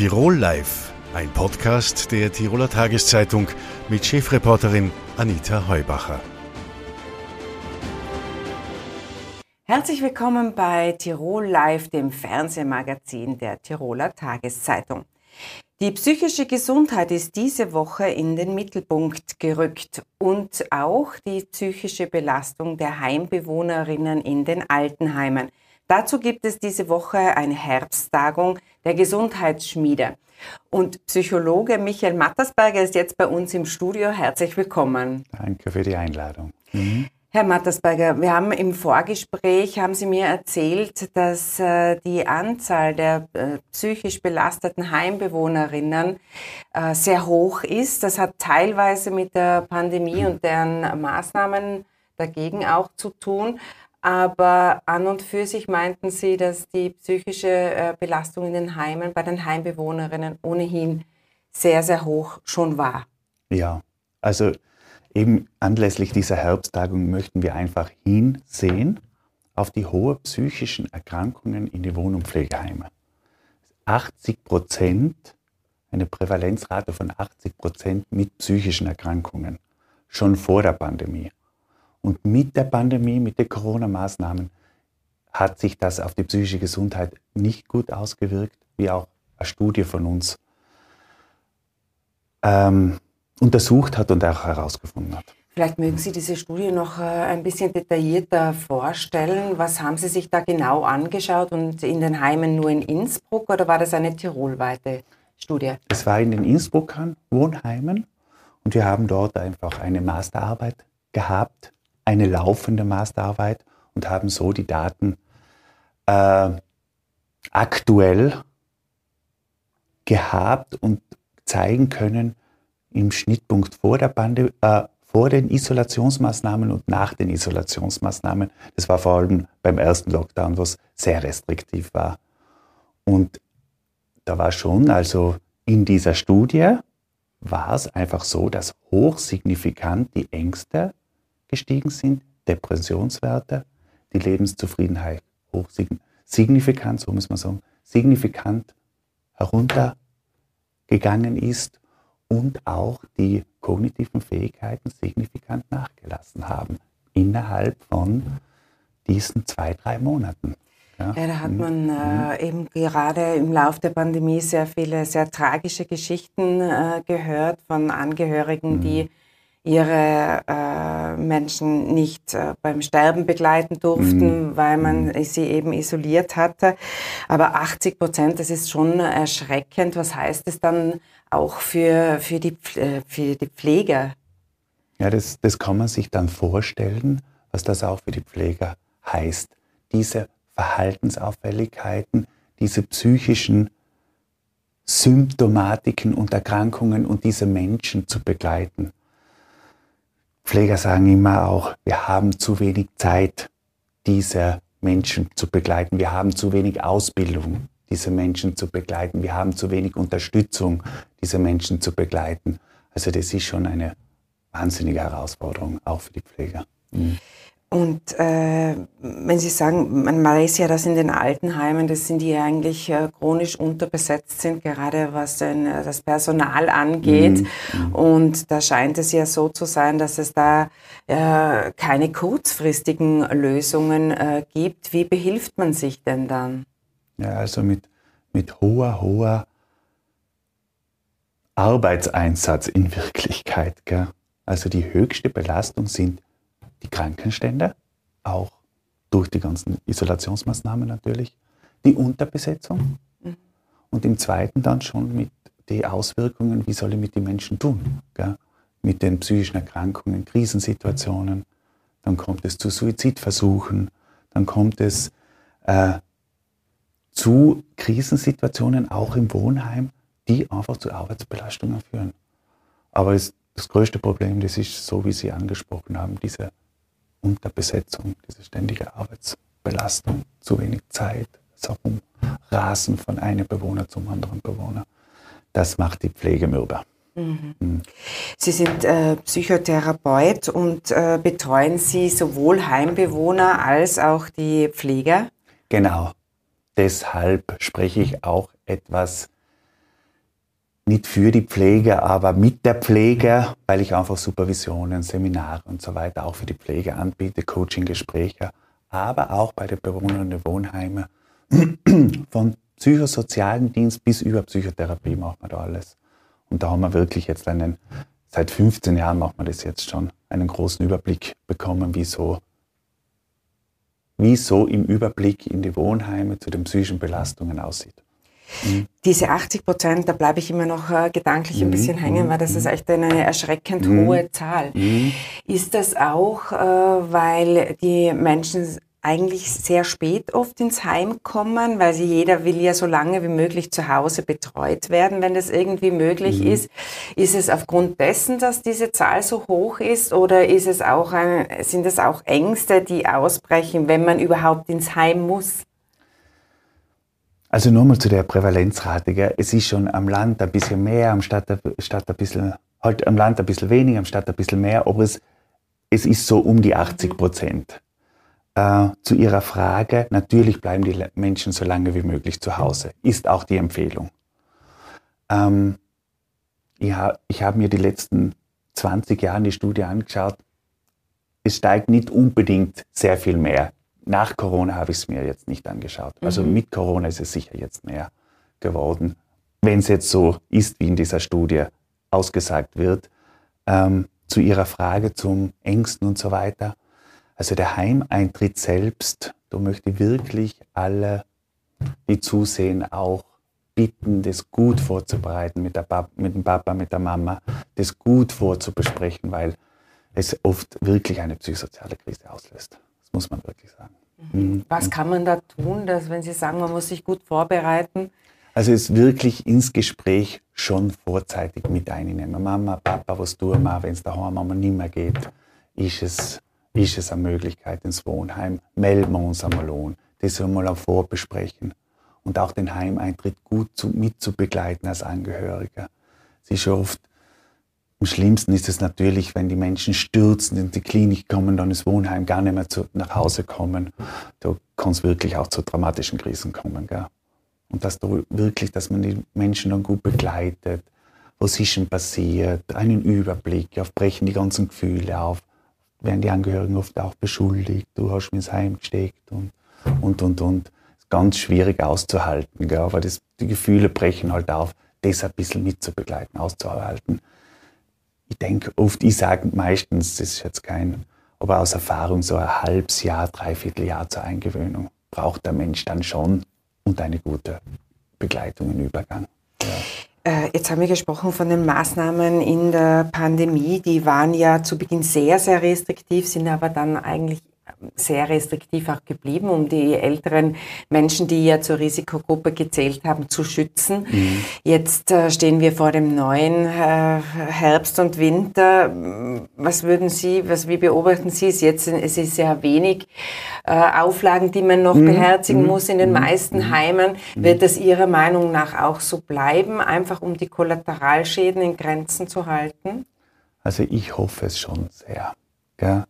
Tirol Live, ein Podcast der Tiroler Tageszeitung mit Chefreporterin Anita Heubacher. Herzlich willkommen bei Tirol Live, dem Fernsehmagazin der Tiroler Tageszeitung. Die psychische Gesundheit ist diese Woche in den Mittelpunkt gerückt und auch die psychische Belastung der Heimbewohnerinnen in den Altenheimen. Dazu gibt es diese Woche eine Herbsttagung der Gesundheitsschmiede. Und Psychologe Michael Mattersberger ist jetzt bei uns im Studio. Herzlich willkommen. Danke für die Einladung. Mhm. Herr Mattersberger, wir haben im Vorgespräch, haben Sie mir erzählt, dass äh, die Anzahl der äh, psychisch belasteten Heimbewohnerinnen äh, sehr hoch ist. Das hat teilweise mit der Pandemie und deren Maßnahmen dagegen auch zu tun. Aber an und für sich meinten Sie, dass die psychische äh, Belastung in den Heimen bei den Heimbewohnerinnen ohnehin sehr, sehr hoch schon war. Ja, also eben anlässlich dieser Herbsttagung möchten wir einfach hinsehen auf die hohe psychischen Erkrankungen in die Wohn- und Pflegeheime. 80 Prozent, eine Prävalenzrate von 80 Prozent mit psychischen Erkrankungen, schon vor der Pandemie. Und mit der Pandemie, mit den Corona-Maßnahmen hat sich das auf die psychische Gesundheit nicht gut ausgewirkt, wie auch eine Studie von uns ähm, untersucht hat und auch herausgefunden hat. Vielleicht mögen Sie diese Studie noch äh, ein bisschen detaillierter vorstellen. Was haben Sie sich da genau angeschaut und in den Heimen nur in Innsbruck oder war das eine tirolweite Studie? Es war in den Innsbruckern Wohnheimen und wir haben dort einfach eine Masterarbeit gehabt eine laufende Masterarbeit und haben so die Daten äh, aktuell gehabt und zeigen können im Schnittpunkt vor der Bande, äh, vor den Isolationsmaßnahmen und nach den Isolationsmaßnahmen. Das war vor allem beim ersten Lockdown, was sehr restriktiv war. Und da war schon, also in dieser Studie war es einfach so, dass hochsignifikant die Ängste gestiegen sind, Depressionswerte, die Lebenszufriedenheit hoch signifikant, so muss man sagen, signifikant heruntergegangen ist und auch die kognitiven Fähigkeiten signifikant nachgelassen haben innerhalb von diesen zwei, drei Monaten. Ja, ja da hat man mhm. äh, eben gerade im Lauf der Pandemie sehr viele sehr tragische Geschichten äh, gehört von Angehörigen, mhm. die ihre äh, Menschen nicht äh, beim Sterben begleiten durften, mhm. weil man mhm. sie eben isoliert hatte. Aber 80 Prozent, das ist schon erschreckend. Was heißt es dann auch für, für, die, äh, für die Pfleger? Ja, das, das kann man sich dann vorstellen, was das auch für die Pfleger heißt. Diese Verhaltensauffälligkeiten, diese psychischen Symptomatiken und Erkrankungen und diese Menschen zu begleiten. Pfleger sagen immer auch, wir haben zu wenig Zeit, diese Menschen zu begleiten. Wir haben zu wenig Ausbildung, diese Menschen zu begleiten. Wir haben zu wenig Unterstützung, diese Menschen zu begleiten. Also das ist schon eine wahnsinnige Herausforderung, auch für die Pfleger. Mhm. Und äh, wenn Sie sagen, man weiß ja, dass in den Altenheimen, das sind die eigentlich äh, chronisch unterbesetzt sind, gerade was denn, äh, das Personal angeht. Mhm. Und da scheint es ja so zu sein, dass es da äh, keine kurzfristigen Lösungen äh, gibt. Wie behilft man sich denn dann? Ja, also mit, mit hoher, hoher Arbeitseinsatz in Wirklichkeit. Gell? Also die höchste Belastung sind die Krankenstände, auch durch die ganzen Isolationsmaßnahmen natürlich, die Unterbesetzung mhm. und im zweiten dann schon mit den Auswirkungen, wie soll ich mit den Menschen tun, gell? mit den psychischen Erkrankungen, Krisensituationen, dann kommt es zu Suizidversuchen, dann kommt es äh, zu Krisensituationen auch im Wohnheim, die einfach zu Arbeitsbelastungen führen. Aber es, das größte Problem, das ist so, wie Sie angesprochen haben, diese Unterbesetzung, diese ständige Arbeitsbelastung, zu wenig Zeit, das Rasen von einem Bewohner zum anderen Bewohner. Das macht die Pflege mürber. Mhm. Mhm. Sie sind äh, Psychotherapeut und äh, betreuen Sie sowohl Heimbewohner als auch die Pfleger? Genau. Deshalb spreche ich auch etwas nicht für die Pflege, aber mit der Pflege, weil ich einfach Supervisionen, Seminare und so weiter auch für die Pflege anbiete, Coaching-Gespräche, aber auch bei den Bewohnern der Wohnheime. Von psychosozialen Dienst bis über Psychotherapie macht man da alles. Und da haben wir wirklich jetzt einen, seit 15 Jahren macht man das jetzt schon, einen großen Überblick bekommen, wie so, wie so im Überblick in die Wohnheime zu den psychischen Belastungen aussieht. Mhm. Diese 80 Prozent, da bleibe ich immer noch äh, gedanklich ein mhm. bisschen hängen, weil das ist mhm. echt eine erschreckend mhm. hohe Zahl. Ist das auch, äh, weil die Menschen eigentlich sehr spät oft ins Heim kommen, weil sie jeder will ja so lange wie möglich zu Hause betreut werden, wenn das irgendwie möglich mhm. ist. Ist es aufgrund dessen, dass diese Zahl so hoch ist oder ist es auch ein, sind es auch Ängste, die ausbrechen, wenn man überhaupt ins Heim muss? Also nochmal zu der Prävalenzrate. Gell? Es ist schon am Land ein bisschen mehr, am Stadt, Stadt ein bisschen, halt am Land ein bisschen weniger, am Stadt ein bisschen mehr, aber es, es ist so um die 80 Prozent. Äh, zu Ihrer Frage, natürlich bleiben die Menschen so lange wie möglich zu Hause, ist auch die Empfehlung. Ähm, ich habe hab mir die letzten 20 Jahre die Studie angeschaut. Es steigt nicht unbedingt sehr viel mehr nach Corona habe ich es mir jetzt nicht angeschaut. Also mhm. mit Corona ist es sicher jetzt mehr geworden. Wenn es jetzt so ist, wie in dieser Studie ausgesagt wird, ähm, zu Ihrer Frage zum Ängsten und so weiter. Also der Heimeintritt selbst, da möchte ich wirklich alle, die zusehen, auch bitten, das gut vorzubereiten mit, mit dem Papa, mit der Mama, das gut vorzubesprechen, weil es oft wirklich eine psychosoziale Krise auslöst muss man wirklich sagen. Mhm. Was kann man da tun, dass, wenn Sie sagen, man muss sich gut vorbereiten? Also es wirklich ins Gespräch schon vorzeitig mit einnehmen. Mama, Papa, was tun wir, wenn es daheim Mama nicht mehr geht? Ist es, ist es eine Möglichkeit ins Wohnheim? Melden wir uns einmal an. Das sollen wir vorbesprechen. Und auch den Heimeintritt gut zu, mitzubegleiten als Angehöriger. Es ist oft am schlimmsten ist es natürlich, wenn die Menschen stürzen, in die Klinik kommen, dann ins Wohnheim gar nicht mehr zu, nach Hause kommen. Da kann es wirklich auch zu dramatischen Krisen kommen. Gell? Und dass da wirklich, dass man die Menschen dann gut begleitet, was ist denn passiert, einen Überblick, auf brechen die ganzen Gefühle auf, werden die Angehörigen oft auch beschuldigt, du hast mich ins Heim gesteckt und, und, und, und. Ganz schwierig auszuhalten, gell? aber das, die Gefühle brechen halt auf, das ein bisschen mitzubegleiten, auszuhalten ich denke oft, ich sage meistens, das ist jetzt kein, aber aus Erfahrung so ein halbes Jahr, dreiviertel Jahr zur Eingewöhnung braucht der Mensch dann schon und eine gute Begleitung im Übergang. Ja. Äh, jetzt haben wir gesprochen von den Maßnahmen in der Pandemie. Die waren ja zu Beginn sehr, sehr restriktiv, sind aber dann eigentlich sehr restriktiv auch geblieben, um die älteren Menschen, die ja zur Risikogruppe gezählt haben, zu schützen. Mhm. Jetzt äh, stehen wir vor dem neuen äh, Herbst und Winter. Was würden Sie, was, wie beobachten Sie es jetzt? Es ist ja wenig äh, Auflagen, die man noch mhm. beherzigen mhm. muss in den mhm. meisten mhm. Heimen. Mhm. Wird das Ihrer Meinung nach auch so bleiben, einfach um die Kollateralschäden in Grenzen zu halten? Also ich hoffe es schon sehr. Ja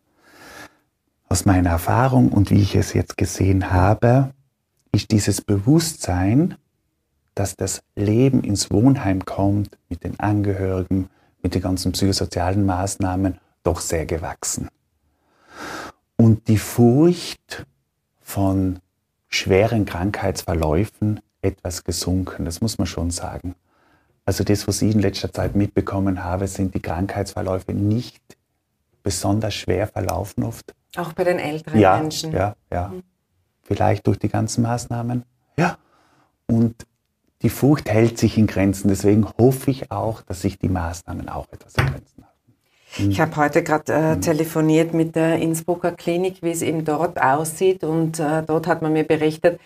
aus meiner Erfahrung und wie ich es jetzt gesehen habe, ist dieses Bewusstsein, dass das Leben ins Wohnheim kommt mit den Angehörigen, mit den ganzen psychosozialen Maßnahmen, doch sehr gewachsen. Und die Furcht von schweren Krankheitsverläufen etwas gesunken, das muss man schon sagen. Also das, was ich in letzter Zeit mitbekommen habe, sind die Krankheitsverläufe nicht besonders schwer verlaufen oft, auch bei den älteren ja, Menschen. Ja, ja. Mhm. Vielleicht durch die ganzen Maßnahmen. Ja. Und die Furcht hält sich in Grenzen. Deswegen hoffe ich auch, dass sich die Maßnahmen auch etwas in Grenzen halten. Ich habe heute gerade äh, mhm. telefoniert mit der Innsbrucker Klinik, wie es eben dort aussieht. Und äh, dort hat man mir berichtet,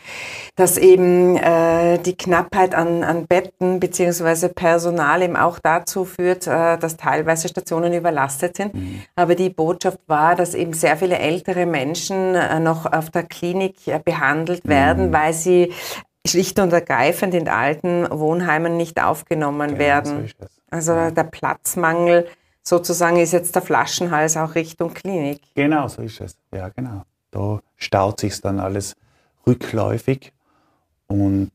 dass eben äh, die Knappheit an, an Betten bzw. Personal eben auch dazu führt, äh, dass teilweise Stationen überlastet sind. Mhm. Aber die Botschaft war, dass eben sehr viele ältere Menschen äh, noch auf der Klinik äh, behandelt werden, mhm. weil sie schlicht und ergreifend in alten Wohnheimen nicht aufgenommen genau, werden. So also der Platzmangel sozusagen ist jetzt der Flaschenhals auch Richtung Klinik. Genau, so ist es. Ja, genau. Da staut sich dann alles rückläufig und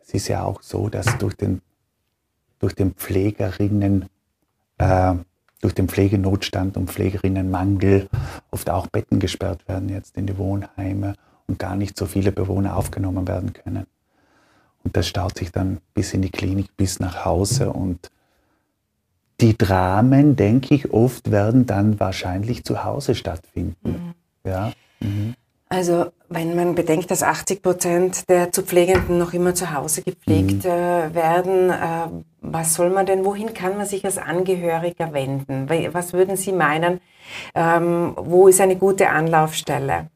es ist ja auch so, dass durch den durch den Pflegerinnen, äh, durch den Pflegenotstand und Pflegerinnenmangel oft auch Betten gesperrt werden jetzt in die Wohnheime und gar nicht so viele Bewohner aufgenommen werden können. Und das staut sich dann bis in die Klinik, bis nach Hause. Und die Dramen, denke ich, oft werden dann wahrscheinlich zu Hause stattfinden. Mhm. Ja? Mhm. Also wenn man bedenkt, dass 80 Prozent der zu Pflegenden noch immer zu Hause gepflegt mhm. äh, werden, äh, was soll man denn, wohin kann man sich als Angehöriger wenden? Was würden Sie meinen, ähm, wo ist eine gute Anlaufstelle?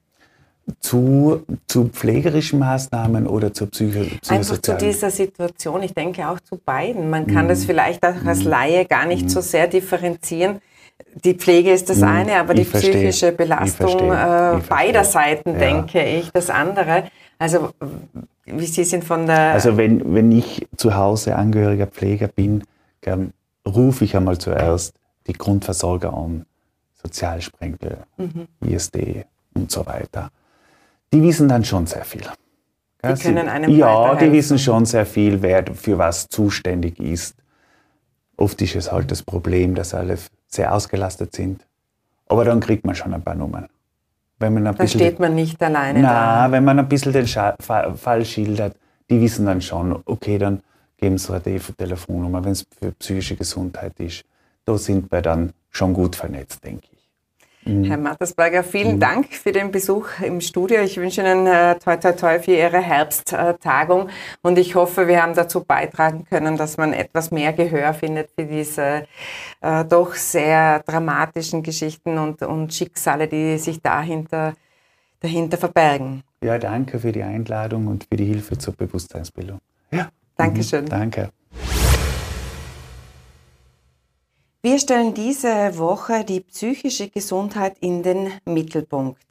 Zu, zu pflegerischen Maßnahmen oder zur Psycho Einfach zu dieser Situation. Ich denke auch zu beiden. Man kann mm. das vielleicht auch als mhm. Laie gar nicht mm. so sehr differenzieren. Die Pflege ist das mm. eine, aber ich die verstehe. psychische Belastung äh, beider Seiten, ja. denke ich, das andere. Also wie Sie sind von der... Also wenn, wenn ich zu Hause angehöriger Pfleger bin, rufe ich einmal zuerst die Grundversorger an, Sozialsprenkel, mhm. ISD und so weiter die wissen dann schon sehr viel. Die Sie, können einem Ja, die wissen schon sehr viel, wer für was zuständig ist. Oft ist es halt das Problem, dass alle sehr ausgelastet sind. Aber dann kriegt man schon ein paar Nummern. Wenn man ein da steht man nicht alleine na, da. wenn man ein bisschen den Scha Fall schildert, die wissen dann schon, okay, dann geben sie eine Telefonnummer, wenn es für psychische Gesundheit ist. Da sind wir dann schon gut vernetzt, denke ich. Mhm. Herr Mattersberger, vielen mhm. Dank für den Besuch im Studio. Ich wünsche Ihnen äh, toi toi toi für Ihre Herbsttagung und ich hoffe, wir haben dazu beitragen können, dass man etwas mehr Gehör findet für diese äh, doch sehr dramatischen Geschichten und, und Schicksale, die sich dahinter, dahinter verbergen. Ja, danke für die Einladung und für die Hilfe zur Bewusstseinsbildung. Ja. Dankeschön. Mhm, danke. Wir stellen diese Woche die psychische Gesundheit in den Mittelpunkt.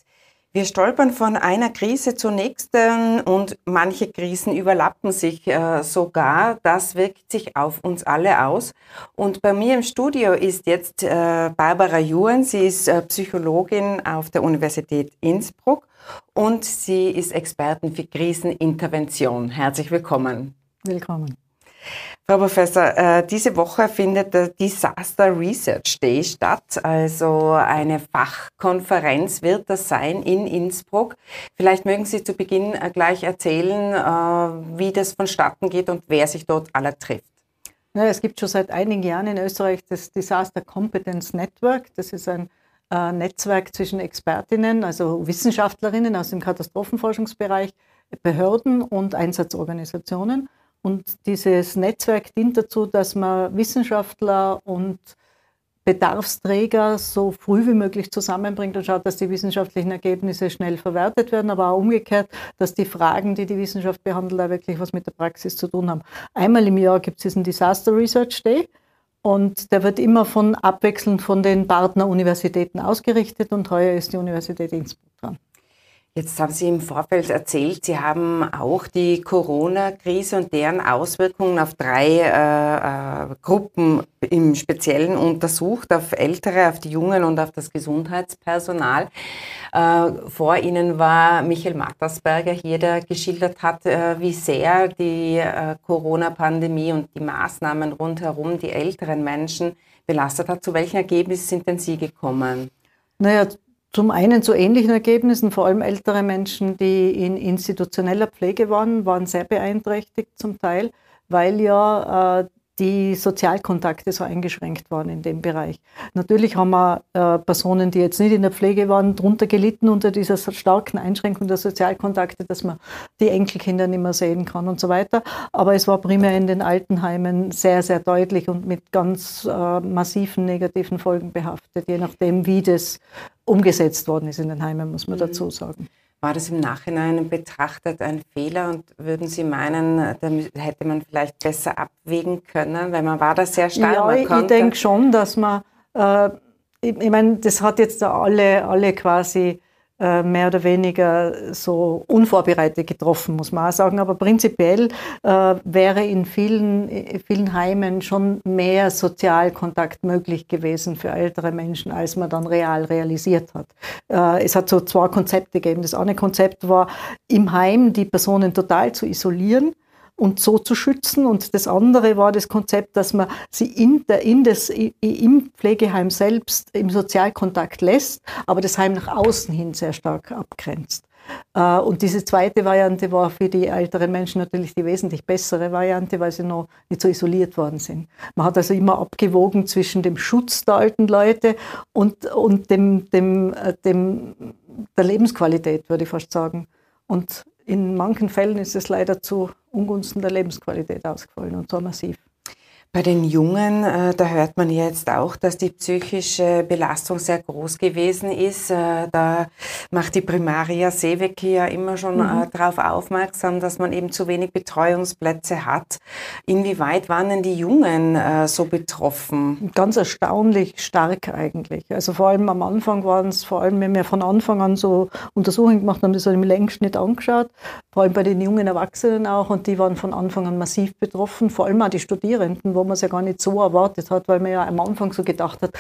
Wir stolpern von einer Krise zur nächsten und manche Krisen überlappen sich äh, sogar. Das wirkt sich auf uns alle aus. Und bei mir im Studio ist jetzt äh, Barbara Juren. Sie ist äh, Psychologin auf der Universität Innsbruck und sie ist Expertin für Krisenintervention. Herzlich willkommen. Willkommen. Frau Professor, äh, diese Woche findet der Disaster Research Day statt, also eine Fachkonferenz wird das sein in Innsbruck. Vielleicht mögen Sie zu Beginn äh, gleich erzählen, äh, wie das vonstatten geht und wer sich dort aller trifft. Es gibt schon seit einigen Jahren in Österreich das Disaster Competence Network. Das ist ein Netzwerk zwischen Expertinnen, also Wissenschaftlerinnen aus dem Katastrophenforschungsbereich, Behörden und Einsatzorganisationen. Und dieses Netzwerk dient dazu, dass man Wissenschaftler und Bedarfsträger so früh wie möglich zusammenbringt und schaut, dass die wissenschaftlichen Ergebnisse schnell verwertet werden, aber auch umgekehrt, dass die Fragen, die die Wissenschaft behandelt, da wirklich was mit der Praxis zu tun haben. Einmal im Jahr gibt es diesen Disaster Research Day und der wird immer von abwechselnd von den Partneruniversitäten ausgerichtet und heuer ist die Universität Innsbruck dran. Jetzt haben Sie im Vorfeld erzählt, Sie haben auch die Corona-Krise und deren Auswirkungen auf drei äh, äh, Gruppen im Speziellen untersucht, auf Ältere, auf die Jungen und auf das Gesundheitspersonal. Äh, vor Ihnen war Michael Mattersberger hier, der geschildert hat, äh, wie sehr die äh, Corona-Pandemie und die Maßnahmen rundherum die älteren Menschen belastet hat. Zu welchen Ergebnissen sind denn Sie gekommen? Naja, zum einen zu ähnlichen Ergebnissen, vor allem ältere Menschen, die in institutioneller Pflege waren, waren sehr beeinträchtigt zum Teil, weil ja äh, die Sozialkontakte so eingeschränkt waren in dem Bereich. Natürlich haben wir äh, Personen, die jetzt nicht in der Pflege waren, darunter gelitten unter dieser starken Einschränkung der Sozialkontakte, dass man die Enkelkinder nicht mehr sehen kann und so weiter. Aber es war primär in den Altenheimen sehr, sehr deutlich und mit ganz äh, massiven negativen Folgen behaftet, je nachdem, wie das umgesetzt worden ist in den Heimen, muss man mhm. dazu sagen. War das im Nachhinein betrachtet ein Fehler und würden Sie meinen, da hätte man vielleicht besser abwägen können, weil man war da sehr stark? Ja, ich denke schon, dass man, äh, ich, ich meine, das hat jetzt alle, alle quasi mehr oder weniger so unvorbereitet getroffen, muss man auch sagen. Aber prinzipiell äh, wäre in vielen, in vielen Heimen schon mehr Sozialkontakt möglich gewesen für ältere Menschen, als man dann real realisiert hat. Äh, es hat so zwei Konzepte gegeben. Das eine Konzept war, im Heim die Personen total zu isolieren und so zu schützen. Und das andere war das Konzept, dass man sie in der, in das, im Pflegeheim selbst im Sozialkontakt lässt, aber das Heim nach außen hin sehr stark abgrenzt. Äh, und diese zweite Variante war für die älteren Menschen natürlich die wesentlich bessere Variante, weil sie noch nicht so isoliert worden sind. Man hat also immer abgewogen zwischen dem Schutz der alten Leute und, und dem, dem, äh, dem, der Lebensqualität, würde ich fast sagen. Und in manchen Fällen ist es leider zu Ungunsten der Lebensqualität ausgefallen und zwar massiv. Bei den Jungen, äh, da hört man jetzt auch, dass die psychische Belastung sehr groß gewesen ist. Äh, da macht die Primaria Seewecke ja immer schon mhm. äh, darauf aufmerksam, dass man eben zu wenig Betreuungsplätze hat. Inwieweit waren denn die Jungen so betroffen? Ganz erstaunlich stark eigentlich. Also vor allem am Anfang waren es, vor allem wenn wir von Anfang an so Untersuchungen gemacht haben, das so im Längsschnitt angeschaut, vor allem bei den jungen Erwachsenen auch, und die waren von Anfang an massiv betroffen, vor allem auch die Studierenden, wo man es ja gar nicht so erwartet hat, weil man ja am Anfang so gedacht hat,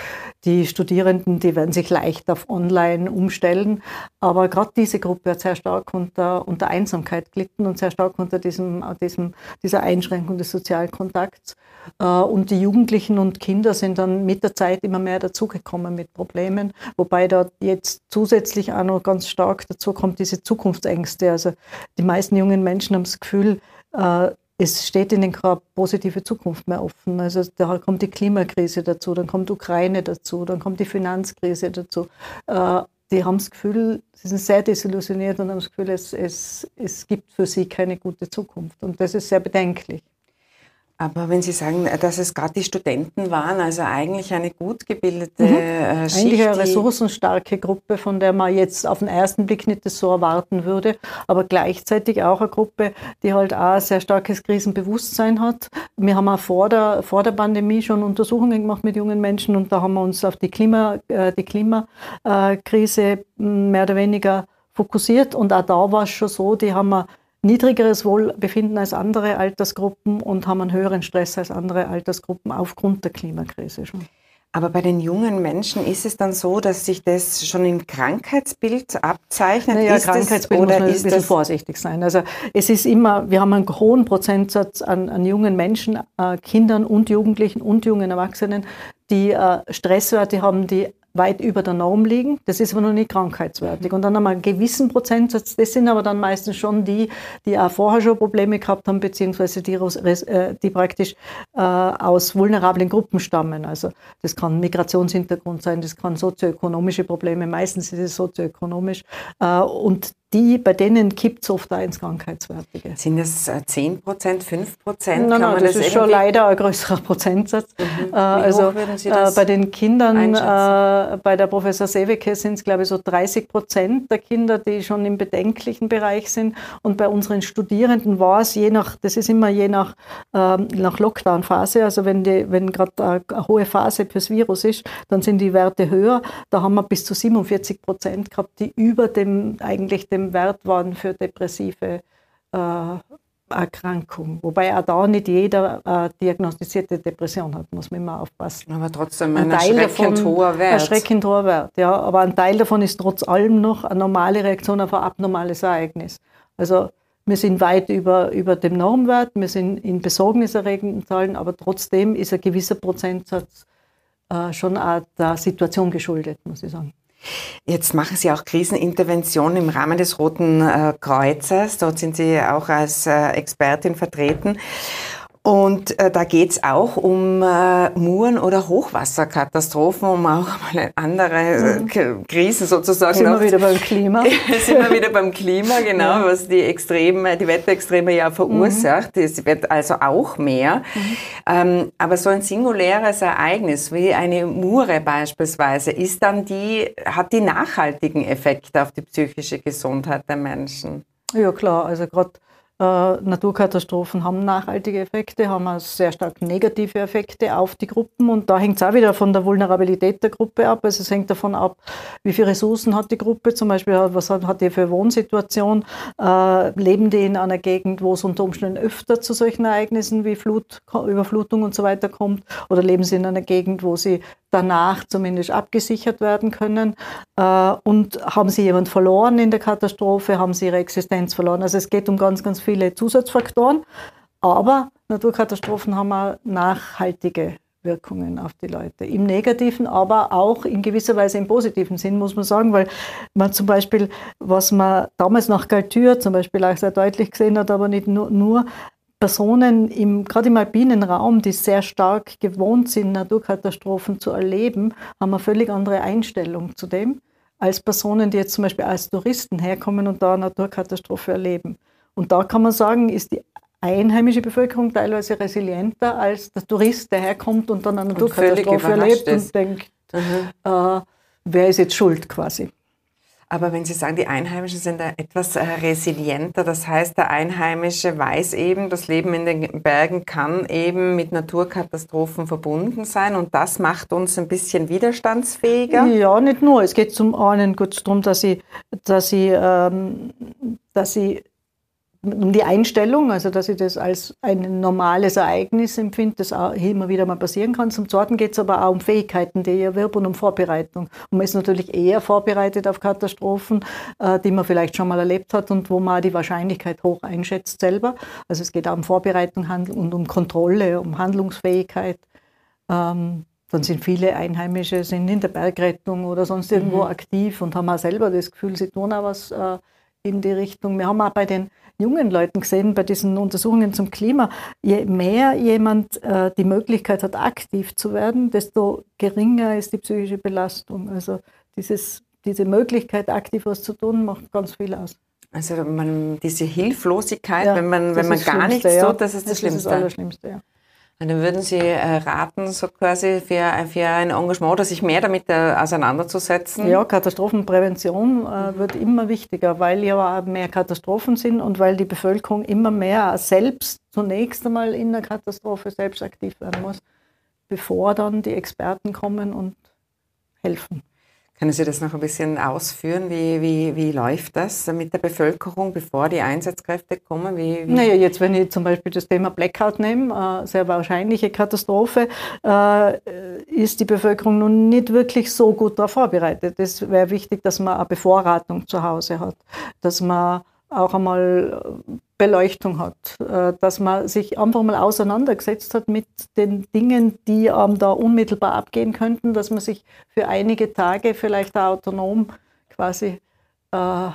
die Studierenden, die werden sich leicht auf Online umstellen. Aber gerade diese Gruppe hat sehr stark unter, unter Einsamkeit gelitten und sehr stark unter diesem, diesem, dieser Einschränkung des sozialen Kontakts. Äh, und die Jugendlichen und Kinder sind dann mit der Zeit immer mehr dazugekommen mit Problemen, wobei da jetzt zusätzlich auch noch ganz stark dazu kommt diese Zukunftsängste. Also die meisten jungen Menschen haben das Gefühl, äh, es steht ihnen keine positive Zukunft mehr offen. Also da kommt die Klimakrise dazu, dann kommt Ukraine dazu, dann kommt die Finanzkrise dazu. Äh, die haben das Gefühl, sie sind sehr desillusioniert und haben das Gefühl, es, es, es gibt für sie keine gute Zukunft. Und das ist sehr bedenklich. Aber wenn Sie sagen, dass es gerade die Studenten waren, also eigentlich eine gut gebildete mhm. Äh, Schicht. Eigentlich eine ressourcenstarke Gruppe, von der man jetzt auf den ersten Blick nicht so erwarten würde, aber gleichzeitig auch eine Gruppe, die halt auch ein sehr starkes Krisenbewusstsein hat. Wir haben auch vor der, vor der Pandemie schon Untersuchungen gemacht mit jungen Menschen und da haben wir uns auf die, Klima, äh, die Klimakrise mehr oder weniger fokussiert und auch da war es schon so, die haben wir niedrigeres Wohlbefinden als andere Altersgruppen und haben einen höheren Stress als andere Altersgruppen aufgrund der Klimakrise schon. Aber bei den jungen Menschen ist es dann so, dass sich das schon im Krankheitsbild abzeichnet? Naja, ist Krankheitsbild das, oder muss man ein bisschen vorsichtig sein. Also es ist immer, wir haben einen hohen Prozentsatz an, an jungen Menschen, äh, Kindern und Jugendlichen und jungen Erwachsenen, die äh, Stresswerte haben, die weit über der Norm liegen. Das ist aber noch nicht krankheitswertig. Und dann haben wir einen gewissen Prozentsatz. Das sind aber dann meistens schon die, die auch vorher schon Probleme gehabt haben, beziehungsweise die, äh, die praktisch äh, aus vulnerablen Gruppen stammen. Also das kann Migrationshintergrund sein, das kann sozioökonomische Probleme, meistens ist es sozioökonomisch. Äh, und die, bei denen kippt es oft auch ins Krankheitswertige. Sind das 10 Prozent, 5 Prozent? Nein, nein, das, das ist schon leider ein größerer Prozentsatz. Mhm. Äh, also äh, bei den Kindern, äh, bei der Professor Seweke sind es, glaube ich, so 30 Prozent der Kinder, die schon im bedenklichen Bereich sind. Und bei unseren Studierenden war es je nach, das ist immer je nach, ähm, nach Lockdown-Phase, also wenn, wenn gerade eine hohe Phase fürs Virus ist, dann sind die Werte höher. Da haben wir bis zu 47 Prozent gehabt, die über dem eigentlich dem Wert waren für depressive äh, Erkrankung. Wobei auch da nicht jeder äh, diagnostizierte Depression hat, muss man immer aufpassen. Aber trotzdem ein, ein erschreckend davon, hoher Wert. Erschreckend hoher Wert, ja. Aber ein Teil davon ist trotz allem noch eine normale Reaktion auf ein abnormales Ereignis. Also wir sind weit über, über dem Normwert, wir sind in besorgniserregenden Zahlen, aber trotzdem ist ein gewisser Prozentsatz äh, schon auch der Situation geschuldet, muss ich sagen. Jetzt machen Sie auch Krisenintervention im Rahmen des Roten äh, Kreuzes. Dort sind Sie auch als äh, Expertin vertreten. Und äh, da geht's auch um äh, Muren- oder Hochwasserkatastrophen, um auch mal andere äh, mhm. Krisen sozusagen. Sind wir wieder beim Klima? sind wir wieder beim Klima, genau, ja. was die Extreme, die Wetterextreme ja verursacht. Mhm. Es wird also auch mehr. Mhm. Ähm, aber so ein singuläres Ereignis wie eine Mure beispielsweise ist dann die, hat die nachhaltigen Effekte auf die psychische Gesundheit der Menschen. Ja klar, also gerade äh, Naturkatastrophen haben nachhaltige Effekte, haben auch sehr stark negative Effekte auf die Gruppen und da hängt es auch wieder von der Vulnerabilität der Gruppe ab. Also es hängt davon ab, wie viele Ressourcen hat die Gruppe, zum Beispiel was hat, hat die für Wohnsituation, äh, leben die in einer Gegend, wo es unter Umständen öfter zu solchen Ereignissen wie Flut, Überflutung und so weiter kommt? Oder leben sie in einer Gegend, wo sie danach zumindest abgesichert werden können äh, und haben sie jemand verloren in der Katastrophe, haben sie ihre Existenz verloren. Also es geht um ganz, ganz viele Zusatzfaktoren. Aber Naturkatastrophen haben auch nachhaltige Wirkungen auf die Leute. Im negativen, aber auch in gewisser Weise im positiven Sinn, muss man sagen, weil man zum Beispiel, was man damals nach Galtür zum Beispiel auch sehr deutlich gesehen hat, aber nicht nur, nur Personen im, gerade im alpinen Raum, die sehr stark gewohnt sind, Naturkatastrophen zu erleben, haben eine völlig andere Einstellung zu dem, als Personen, die jetzt zum Beispiel als Touristen herkommen und da eine Naturkatastrophe erleben. Und da kann man sagen, ist die einheimische Bevölkerung teilweise resilienter als der Tourist, der herkommt und dann eine Naturkatastrophe erlebt ist. und denkt, mhm. äh, wer ist jetzt schuld quasi. Aber wenn Sie sagen, die Einheimischen sind da etwas äh, resilienter, das heißt, der Einheimische weiß eben, das Leben in den Bergen kann eben mit Naturkatastrophen verbunden sein und das macht uns ein bisschen widerstandsfähiger. Ja, nicht nur. Es geht zum einen kurz darum, dass sie, dass sie, ähm, dass sie um die Einstellung, also dass ich das als ein normales Ereignis empfinde, das auch immer wieder mal passieren kann. Zum Zweiten geht es aber auch um Fähigkeiten, die ich erwerbe und um Vorbereitung. Und man ist natürlich eher vorbereitet auf Katastrophen, äh, die man vielleicht schon mal erlebt hat und wo man die Wahrscheinlichkeit hoch einschätzt selber. Also es geht auch um Vorbereitung und um Kontrolle, um Handlungsfähigkeit. Ähm, dann sind viele Einheimische sind in der Bergrettung oder sonst irgendwo mhm. aktiv und haben auch selber das Gefühl, sie tun auch was äh, in die Richtung. Wir haben auch bei den jungen Leuten gesehen, bei diesen Untersuchungen zum Klima, je mehr jemand äh, die Möglichkeit hat, aktiv zu werden, desto geringer ist die psychische Belastung. Also dieses, diese Möglichkeit, aktiv was zu tun, macht ganz viel aus. Also man, diese Hilflosigkeit, ja, wenn man, wenn man gar nichts ja. tut, das ist das, das Schlimmste. Ist das Allerschlimmste, ja. Und dann würden Sie äh, raten, so quasi für, für ein Engagement, sich mehr damit äh, auseinanderzusetzen? Ja, Katastrophenprävention äh, wird immer wichtiger, weil ja mehr Katastrophen sind und weil die Bevölkerung immer mehr selbst zunächst einmal in der Katastrophe selbst aktiv werden muss, bevor dann die Experten kommen und helfen. Können Sie das noch ein bisschen ausführen? Wie, wie, wie läuft das mit der Bevölkerung, bevor die Einsatzkräfte kommen? Wie, wie? Naja, jetzt, wenn ich zum Beispiel das Thema Blackout nehme, äh, sehr wahrscheinliche Katastrophe, äh, ist die Bevölkerung nun nicht wirklich so gut darauf vorbereitet. Es wäre wichtig, dass man eine Bevorratung zu Hause hat, dass man auch einmal Beleuchtung hat, äh, dass man sich einfach mal auseinandergesetzt hat mit den Dingen, die einem da unmittelbar abgehen könnten, dass man sich für einige Tage vielleicht autonom quasi äh,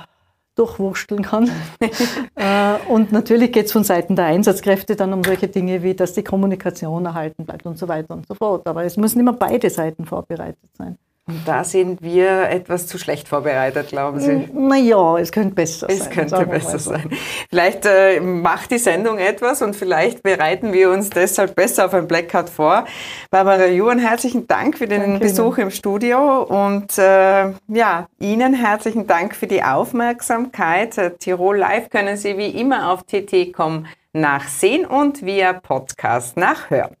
durchwursteln kann. äh, und natürlich geht es von Seiten der Einsatzkräfte dann um solche Dinge wie, dass die Kommunikation erhalten bleibt und so weiter und so fort. Aber es müssen immer beide Seiten vorbereitet sein. Und da sind wir etwas zu schlecht vorbereitet, glauben Sie? Naja, es könnte besser es sein. Es könnte besser so. sein. Vielleicht äh, macht die Sendung etwas und vielleicht bereiten wir uns deshalb besser auf ein Blackout vor. Barbara Juhan, herzlichen Dank für den Danke Besuch Ihnen. im Studio und äh, ja, Ihnen herzlichen Dank für die Aufmerksamkeit. Äh, Tirol Live können Sie wie immer auf tt.com nachsehen und via Podcast nachhören.